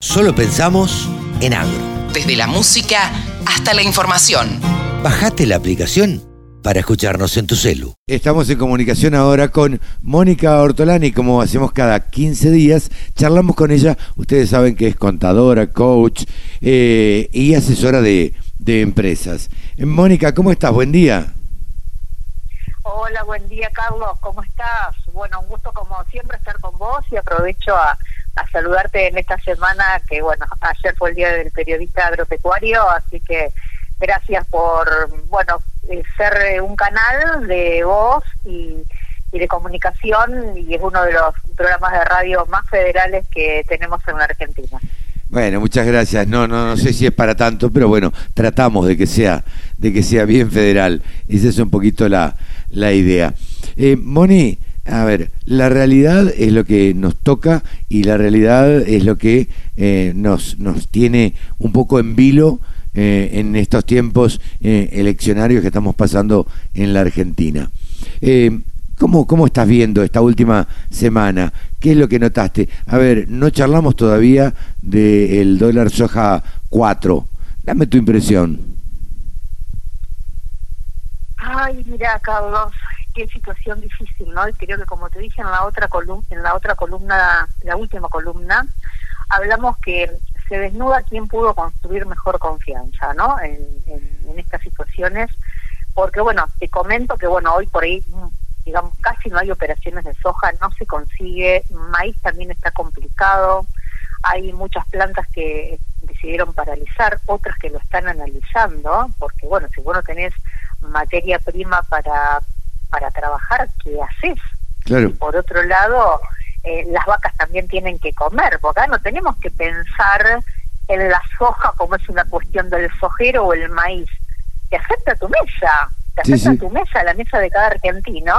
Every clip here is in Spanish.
Solo pensamos en agro. Desde la música hasta la información. Bajate la aplicación para escucharnos en tu celu. Estamos en comunicación ahora con Mónica Ortolani, como hacemos cada 15 días, charlamos con ella, ustedes saben que es contadora, coach eh, y asesora de, de empresas. Eh, Mónica, ¿cómo estás? Buen día. Hola, buen día Carlos, ¿cómo estás? Bueno, un gusto como siempre estar con vos y aprovecho a, a saludarte en esta semana que, bueno, ayer fue el Día del Periodista Agropecuario, así que gracias por, bueno, eh, ser eh, un canal de voz y, y de comunicación y es uno de los programas de radio más federales que tenemos en la Argentina. Bueno, muchas gracias. No, no, no sé si es para tanto, pero bueno, tratamos de que sea, de que sea bien federal. Esa es un poquito la, la idea. Eh, Moni, a ver, la realidad es lo que nos toca y la realidad es lo que eh, nos, nos tiene un poco en vilo eh, en estos tiempos eh, eleccionarios que estamos pasando en la Argentina. ¿cómo, ¿Cómo estás viendo esta última semana? ¿Qué es lo que notaste? A ver, no charlamos todavía del dólar soja 4. Dame tu impresión. Ay, mira, Carlos, qué situación difícil, ¿no? Y creo que como te dije en la otra columna, en la otra columna, la última columna, hablamos que se desnuda quién pudo construir mejor confianza, ¿no? En, en estas situaciones, porque bueno, te comento que bueno, hoy por ahí digamos, casi no hay operaciones de soja, no se consigue, maíz también está complicado, hay muchas plantas que decidieron paralizar, otras que lo están analizando, porque bueno, si vos no tenés materia prima para, para trabajar, ¿qué haces? Claro. Y por otro lado, eh, las vacas también tienen que comer, porque acá no tenemos que pensar en la soja como es una cuestión del sojero o el maíz, te afecta tu mesa, te Sí, afecta sí. tu mesa, la mesa de cada argentino,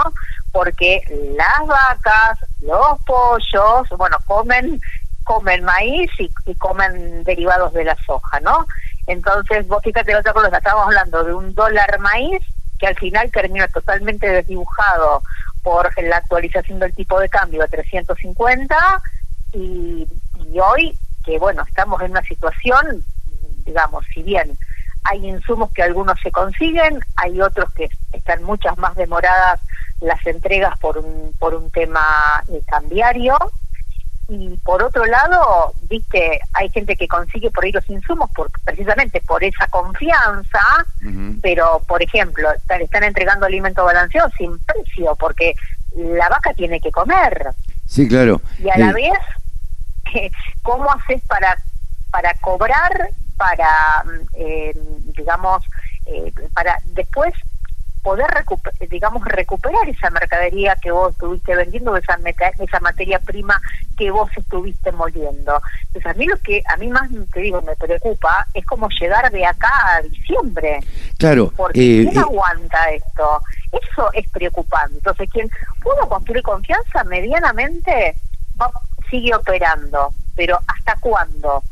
porque las vacas, los pollos, bueno, comen comen maíz y, y comen derivados de la soja, ¿no? Entonces, vos fíjate, la otra cosa, estábamos hablando de un dólar maíz que al final termina totalmente desdibujado por la actualización del tipo de cambio a 350 y, y hoy que bueno, estamos en una situación, digamos, si bien hay insumos que algunos se consiguen, hay otros que están muchas más demoradas las entregas por un, por un tema eh, cambiario. Y por otro lado, viste, hay gente que consigue por ahí los insumos por, precisamente por esa confianza, pero por ejemplo, están, están entregando alimento balanceado sin precio, porque la vaca tiene que comer. Sí, claro. Y a la Eh, vez, ¿cómo haces para, para cobrar, para, mm, eh, digamos, eh, para después poder, recuper- digamos, recuperar esa mercadería que vos estuviste vendiendo, esa, meta- esa materia prima que vos estuviste moliendo? Entonces, a mí lo que a mí más, te digo, me preocupa es cómo llegar de acá a diciembre. Claro. Porque eh, ¿quién eh, aguanta esto? Eso es preocupante. Entonces, quien pudo construir confianza medianamente va, sigue operando, pero ¿hasta cuándo?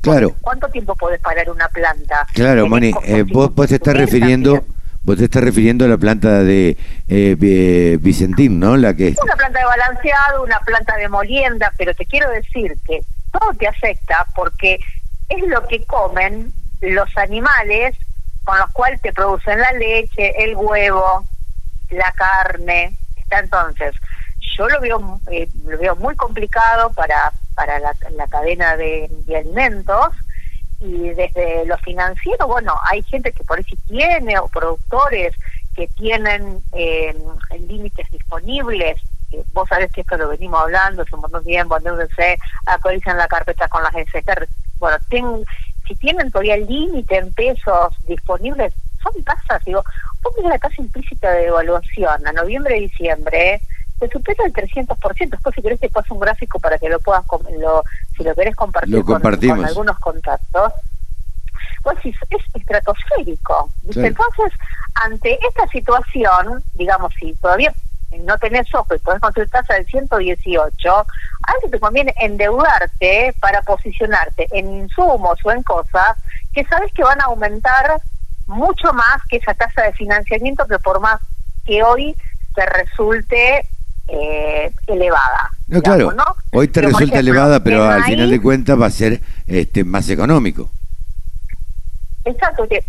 claro. ¿Cuánto tiempo podés parar una planta? Claro, Moni, eh, vos, vos te estás también. Vos te estás refiriendo a la planta de eh, Vi- Vicentín, ¿no? La que Una planta de balanceado, una planta de molienda, pero te quiero decir que todo te afecta porque es lo que comen los animales con los cuales te producen la leche, el huevo, la carne. Entonces, yo lo veo eh, lo veo muy complicado para para la, cadena de, de alimentos y desde lo financiero, bueno, hay gente que por sí tiene o productores que tienen eh, límites disponibles. Eh, vos sabés que esto lo venimos hablando hace un montón de tiempo, se actualizan la carpeta con las SSR. Bueno, ten- si tienen todavía límite en pesos disponibles, son tasas, digo, vos la tasa implícita de evaluación a noviembre y diciembre, te supera el 300%. Después, si querés, te paso un gráfico para que lo puedas, lo, si lo querés compartir Lo con- con algunos contactos pues es, es estratosférico. Claro. Entonces, ante esta situación, digamos, si todavía no tenés ojo y podés conseguir tasa del 118, a veces te conviene endeudarte para posicionarte en insumos o en cosas que sabes que van a aumentar mucho más que esa tasa de financiamiento que por más que hoy te resulte eh, elevada. No, claro. Hoy te resulta elevada, pero al final de cuentas va a ser este más económico. Exacto, que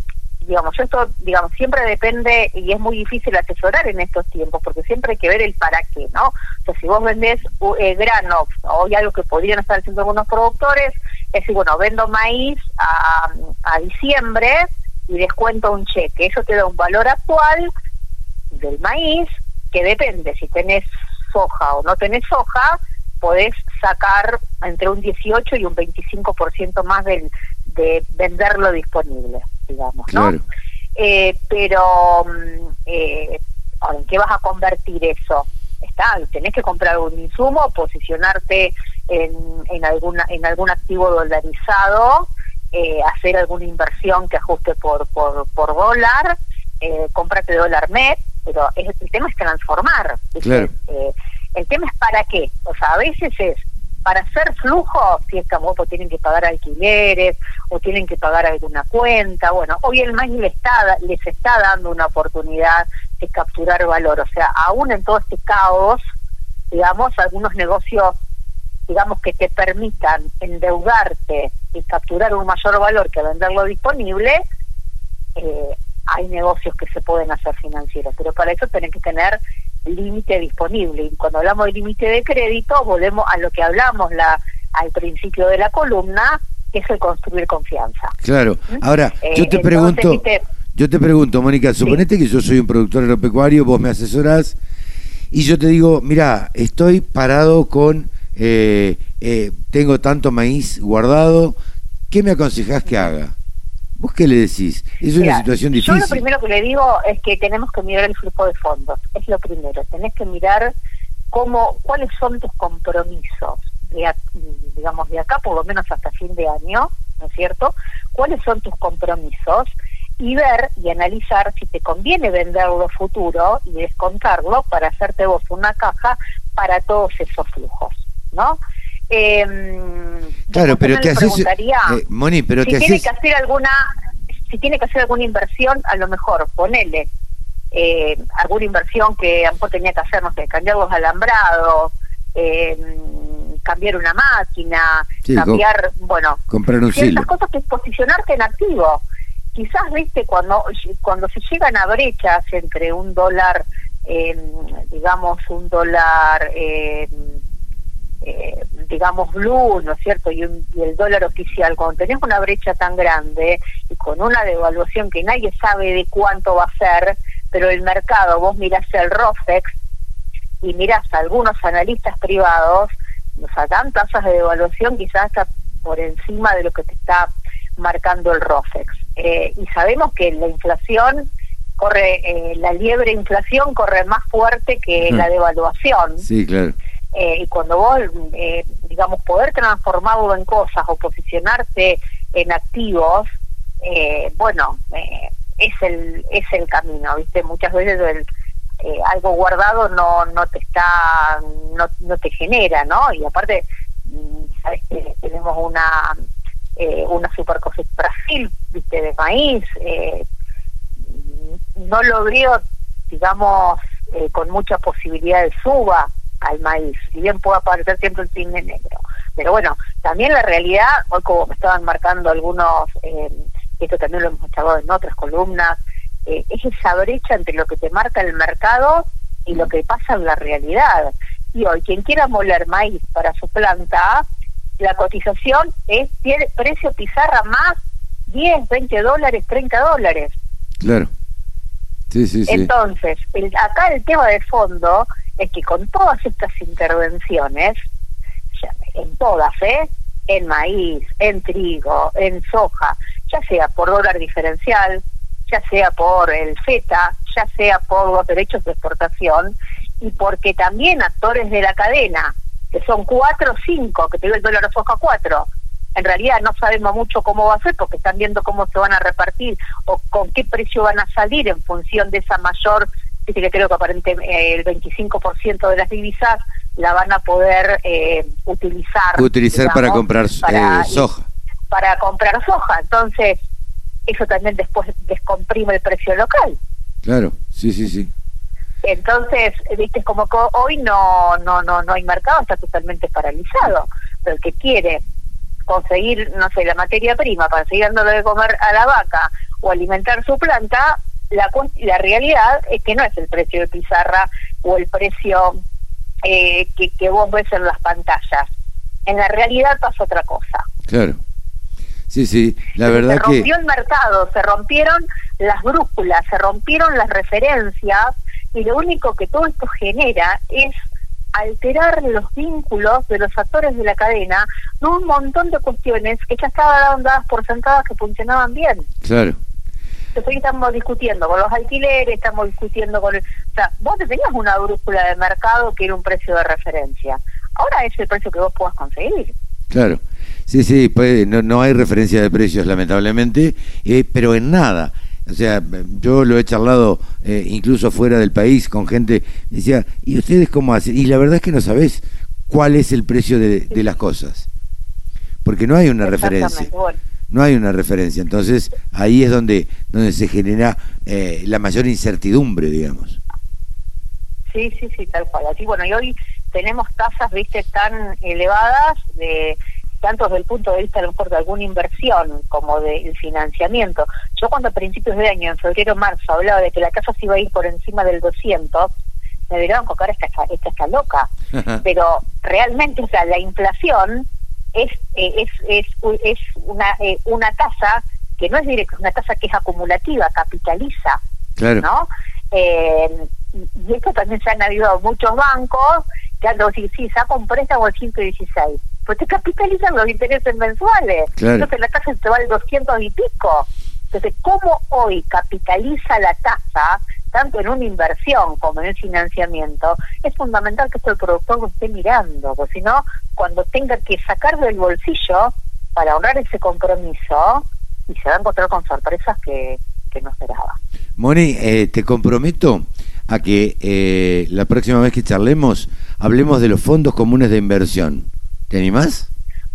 digamos, esto, digamos, siempre depende y es muy difícil asesorar en estos tiempos porque siempre hay que ver el para qué, ¿no? O sea, si vos vendés eh, granos o hay algo que podrían estar haciendo algunos productores, es decir, bueno, vendo maíz a, a diciembre y descuento un cheque. Eso te da un valor actual del maíz que depende si tenés soja o no tenés soja, podés sacar entre un 18 y un 25% más del, de venderlo disponible, digamos, ¿no? Eh, pero, mm, eh, ¿en qué vas a convertir eso? Está, tenés que comprar algún insumo, posicionarte en, en, alguna, en algún activo dolarizado, eh, hacer alguna inversión que ajuste por, por, por dólar, eh, cómprate dólar MED, pero el tema es transformar. Claro. Eh, el tema es para qué. O sea, a veces es para hacer flujo, si es que pues tienen que pagar alquileres o tienen que pagar alguna cuenta. Bueno, hoy el MAIS les está, les está dando una oportunidad de capturar valor. O sea, aún en todo este caos, digamos, algunos negocios, digamos, que te permitan endeudarte y capturar un mayor valor que venderlo disponible, eh, hay negocios que se pueden hacer financieros, pero para eso tienen que tener límite disponible. Y cuando hablamos de límite de crédito, volvemos a lo que hablamos la, al principio de la columna, que es el construir confianza. Claro. ¿Mm? Ahora, yo eh, te pregunto, yo te pregunto, Mónica, suponete que yo soy un productor agropecuario, vos me asesorás, y yo te digo, mira, estoy parado con, eh, eh, tengo tanto maíz guardado, ¿qué me aconsejás que haga? ¿Vos qué le decís? Es una situación difícil. Yo lo primero que le digo es que tenemos que mirar el flujo de fondos. Es lo primero. Tenés que mirar cómo, cuáles son tus compromisos, de, digamos, de acá por lo menos hasta fin de año, ¿no es cierto? ¿Cuáles son tus compromisos? Y ver y analizar si te conviene venderlo futuro y descontarlo para hacerte vos una caja para todos esos flujos, ¿no? Eh, claro, pero te haces, eh, Moni, pero si tiene que hacer alguna, si tiene que hacer alguna inversión, a lo mejor ponele eh, alguna inversión que a lo mejor tenía que hacer, no sé, cambiar los alambrados, eh, cambiar una máquina, cambiar, bueno, comprar un ciertas cosas que es posicionarte en activo. Quizás, viste, cuando cuando se llegan a brechas entre un dólar, eh, digamos, un dólar eh, digamos, blue, ¿no es cierto? Y, el dólar oficial, cuando tenés una brecha tan grande y con una devaluación que nadie sabe de cuánto va a ser, pero el mercado, vos mirás el ROFEX y mirás a algunos analistas privados, nos dan tasas de devaluación quizás hasta por encima de lo que te está marcando el ROFEX. Eh, y sabemos que la inflación corre, eh, la liebre inflación corre más fuerte que la devaluación. Sí, claro. Eh, y cuando vos, eh, digamos, poder transformarlo en cosas o posicionarte en activos, eh, bueno, es el es el camino, ¿viste? Muchas veces el, algo guardado no no te está no, no te genera, ¿no? Y aparte, mm, sabes que tenemos una una super cosecha Brasil, ¿viste? De maíz, no lo digamos, con mucha posibilidad de suba al maíz, si bien pueda aparecer siempre el cisne negro. Pero bueno, también la realidad, hoy como me estaban marcando algunos, eh, esto también lo hemos charlado en otras columnas, eh, es esa brecha entre lo que te marca el mercado y lo que pasa en la realidad. Y hoy, quien quiera moler maíz para su planta, la cotización es precio pizarra más 10, 20 dólares, 30 dólares. Claro. Entonces, el, acá el tema de fondo es que con todas estas intervenciones, en todas, ¿eh? en maíz, en trigo, en soja, ya sea por dólar diferencial, ya sea por el FETA, ya sea por los derechos de exportación, y porque también actores de la cadena, que son cuatro o cinco, que te el dólar soja cuatro, en realidad no sabemos mucho cómo va a ser porque están viendo cómo se van a repartir o con qué precio van a salir en función de esa mayor Dice que creo que aparentemente eh, el 25% de las divisas la van a poder eh, utilizar. Utilizar para comprar eh, soja. Para comprar soja. Entonces, eso también después descomprime el precio local. Claro, sí, sí, sí. Entonces, viste, como que hoy no, no, no, no hay mercado, está totalmente paralizado. Pero el que quiere conseguir, no sé, la materia prima para seguir dándole de comer a la vaca o alimentar su planta, la, la realidad es que no es el precio de pizarra o el precio eh, que, que vos ves en las pantallas. En la realidad pasa otra cosa. Claro. Sí, sí, la verdad se rompió el mercado, se rompieron las brújulas, se rompieron las referencias y lo único que todo esto genera es alterar los vínculos de los actores de la cadena de un montón de cuestiones que ya estaban dadas por sentadas que funcionaban bien. Claro. Entonces estamos discutiendo con los alquileres, estamos discutiendo con... El, o sea, vos tenías una brújula de mercado que era un precio de referencia. Ahora es el precio que vos puedas conseguir. Claro. Sí, sí, pues, no, no hay referencia de precios, lamentablemente, eh, pero en nada. O sea, yo lo he charlado eh, incluso fuera del país con gente, decía, ¿y ustedes cómo hacen? Y la verdad es que no sabés cuál es el precio de, las cosas, porque no hay una referencia. No hay una referencia, entonces ahí es donde, donde se genera eh, la mayor incertidumbre, digamos. Sí, sí, sí, tal cual. Así, bueno, y hoy tenemos tasas, viste, tan elevadas de tanto desde el punto de vista a lo mejor de alguna inversión como del financiamiento. Yo cuando a principios de año, en febrero marzo, hablaba de que la casa se iba a ir por encima del 200, me dijeron ahora esta, esta está loca. Pero realmente, o sea, la inflación es eh, es, es, es una, eh, una tasa que no es directa, una tasa que es acumulativa, capitaliza. Claro. ¿no? Eh, y esto también se han habido muchos bancos que han dicho, sí, saca un préstamo al 116 pues te capitalizan los intereses mensuales. Entonces la tasa te vale 200 y pico. Entonces, ¿cómo hoy capitaliza la tasa, tanto en una inversión como en el financiamiento? Es fundamental que esto el productor lo esté mirando, porque si no, cuando tenga que sacar del bolsillo para honrar ese compromiso, y se va a encontrar con sorpresas que, que no esperaba. Moni, eh, te comprometo a que eh, la próxima vez que charlemos, hablemos de los fondos comunes de inversión. ¿Te animás?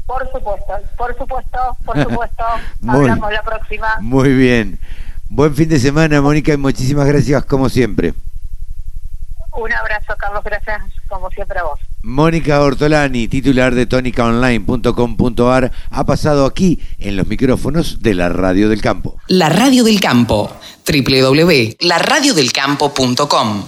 Por supuesto, por supuesto, por supuesto. Hablamos la próxima. Muy bien. Buen fin de semana, Mónica, y muchísimas gracias como siempre. Un abrazo, Carlos, gracias como siempre a vos. Mónica Ortolani, titular de tónicaonline.com.ar, ha pasado aquí en los micrófonos de la Radio del Campo. La Radio del Campo, www.laradiodelcampo.com